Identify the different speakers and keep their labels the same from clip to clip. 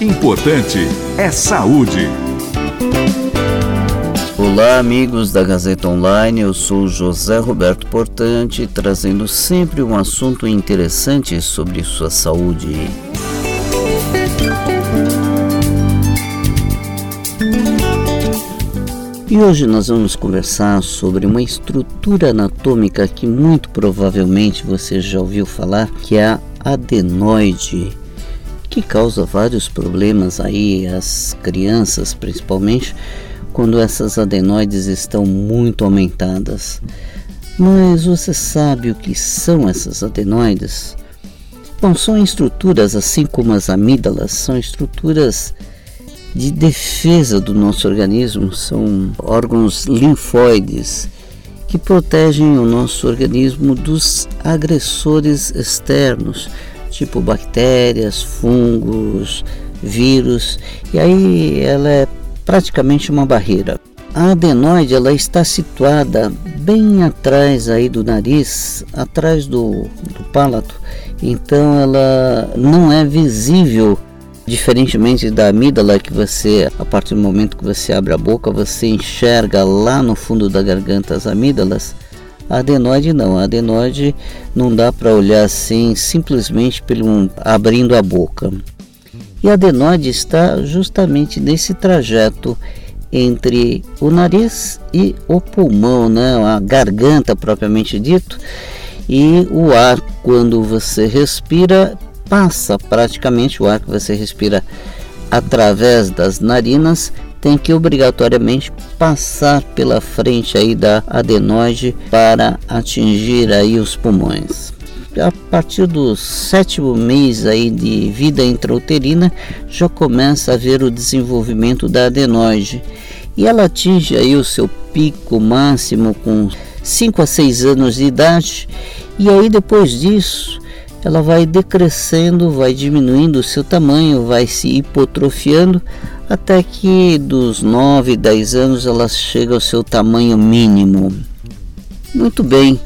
Speaker 1: Importante é saúde.
Speaker 2: Olá, amigos da Gazeta Online. Eu sou José Roberto Portante, trazendo sempre um assunto interessante sobre sua saúde. E hoje nós vamos conversar sobre uma estrutura anatômica que muito provavelmente você já ouviu falar, que é a adenoide, que causa vários problemas aí às crianças, principalmente quando essas adenoides estão muito aumentadas. Mas você sabe o que são essas adenoides? Bom, são estruturas, assim como as amígdalas, são estruturas de defesa do nosso organismo, são órgãos linfóides que protegem o nosso organismo dos agressores externos, tipo bactérias, fungos, vírus, e aí ela é praticamente uma barreira. A adenoide ela está situada bem atrás aí do nariz, atrás do, do palato, então ela não é visível Diferentemente da amígdala que você, a partir do momento que você abre a boca, você enxerga lá no fundo da garganta as amígdalas, adenoide não. Adenoide não dá para olhar assim simplesmente pelo abrindo a boca. E a adenoide está justamente nesse trajeto entre o nariz e o pulmão, né? a garganta propriamente dito, e o ar quando você respira passa praticamente o ar que você respira através das narinas tem que obrigatoriamente passar pela frente aí da adenoide para atingir aí os pulmões. A partir do sétimo mês aí de vida intrauterina já começa a ver o desenvolvimento da adenoide e ela atinge aí o seu pico máximo com 5 a 6 anos de idade e aí depois disso ela vai decrescendo, vai diminuindo o seu tamanho, vai se hipotrofiando, até que dos 9, 10 anos ela chega ao seu tamanho mínimo. Muito bem,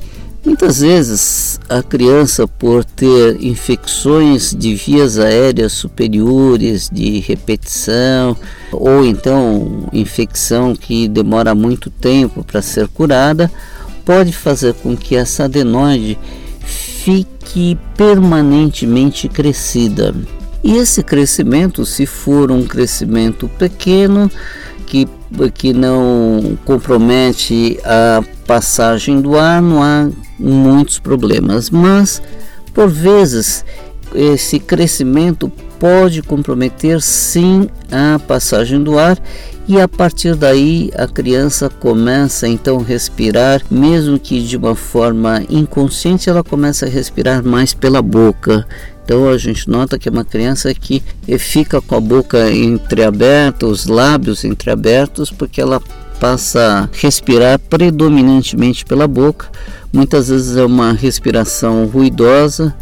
Speaker 2: muitas vezes a criança, por ter infecções de vias aéreas superiores, de repetição, ou então infecção que demora muito tempo para ser curada, pode fazer com que essa adenoide fique permanentemente crescida. E esse crescimento, se for um crescimento pequeno, que, que não compromete a passagem do ar, não há muitos problemas. Mas, por vezes, esse crescimento pode comprometer sim a passagem do ar e a partir daí a criança começa então a respirar, mesmo que de uma forma inconsciente, ela começa a respirar mais pela boca. Então a gente nota que é uma criança que fica com a boca entreaberta, os lábios entreabertos, porque ela passa a respirar predominantemente pela boca. Muitas vezes é uma respiração ruidosa,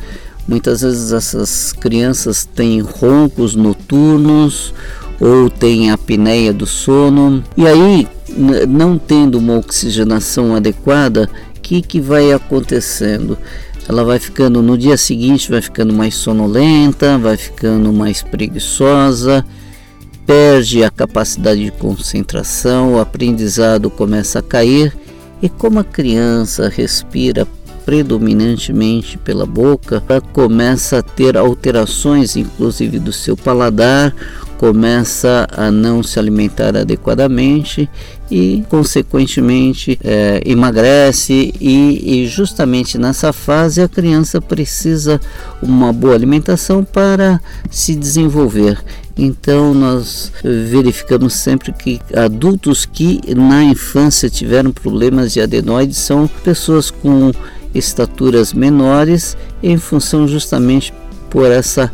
Speaker 2: muitas vezes essas crianças têm roncos noturnos ou tem a apneia do sono. E aí, não tendo uma oxigenação adequada, o que, que vai acontecendo? Ela vai ficando no dia seguinte, vai ficando mais sonolenta, vai ficando mais preguiçosa, perde a capacidade de concentração, o aprendizado começa a cair. E como a criança respira predominantemente pela boca, ela começa a ter alterações, inclusive do seu paladar, começa a não se alimentar adequadamente e, consequentemente, é, emagrece. E, e justamente nessa fase a criança precisa uma boa alimentação para se desenvolver. Então, nós verificamos sempre que adultos que na infância tiveram problemas de adenoides são pessoas com estaturas menores em função justamente por essa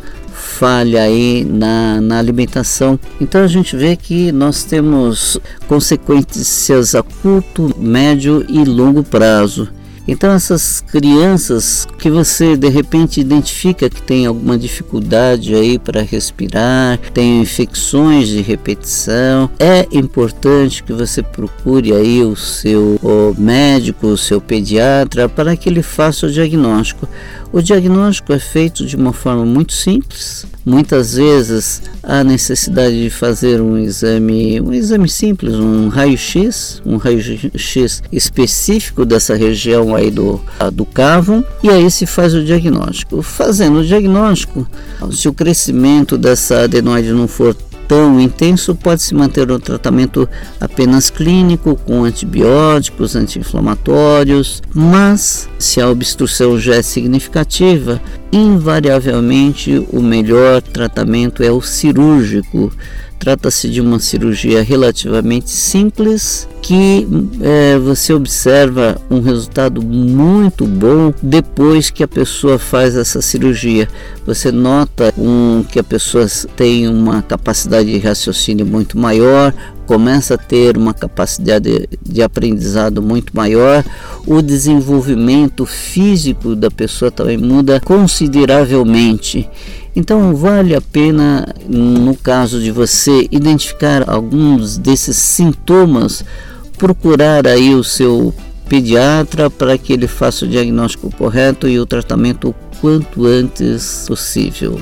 Speaker 2: falha aí na, na alimentação. Então a gente vê que nós temos consequências a curto, médio e longo prazo. Então essas crianças que você de repente identifica que tem alguma dificuldade aí para respirar, tem infecções de repetição, é importante que você procure aí o seu o médico, o seu pediatra para que ele faça o diagnóstico. O diagnóstico é feito de uma forma muito simples. Muitas vezes há necessidade de fazer um exame, um exame simples, um raio-x, um raio-x específico dessa região aí do, do cavo, e aí se faz o diagnóstico. Fazendo o diagnóstico, se o crescimento dessa adenoide não for tão intenso, pode-se manter o tratamento apenas clínico, com antibióticos, anti-inflamatórios, mas se a obstrução já é significativa, invariavelmente o melhor tratamento é o cirúrgico Trata-se de uma cirurgia relativamente simples que é, você observa um resultado muito bom depois que a pessoa faz essa cirurgia. Você nota um, que a pessoa tem uma capacidade de raciocínio muito maior, começa a ter uma capacidade de aprendizado muito maior, o desenvolvimento físico da pessoa também muda consideravelmente. Então vale a pena, no caso de você identificar alguns desses sintomas, procurar aí o seu pediatra para que ele faça o diagnóstico correto e o tratamento o quanto antes possível.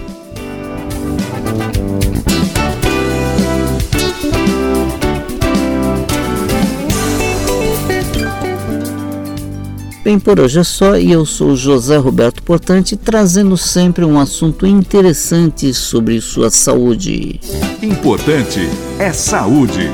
Speaker 2: Bem, por hoje é só e eu sou José Roberto Portante, trazendo sempre um assunto interessante sobre sua saúde.
Speaker 1: Importante é saúde.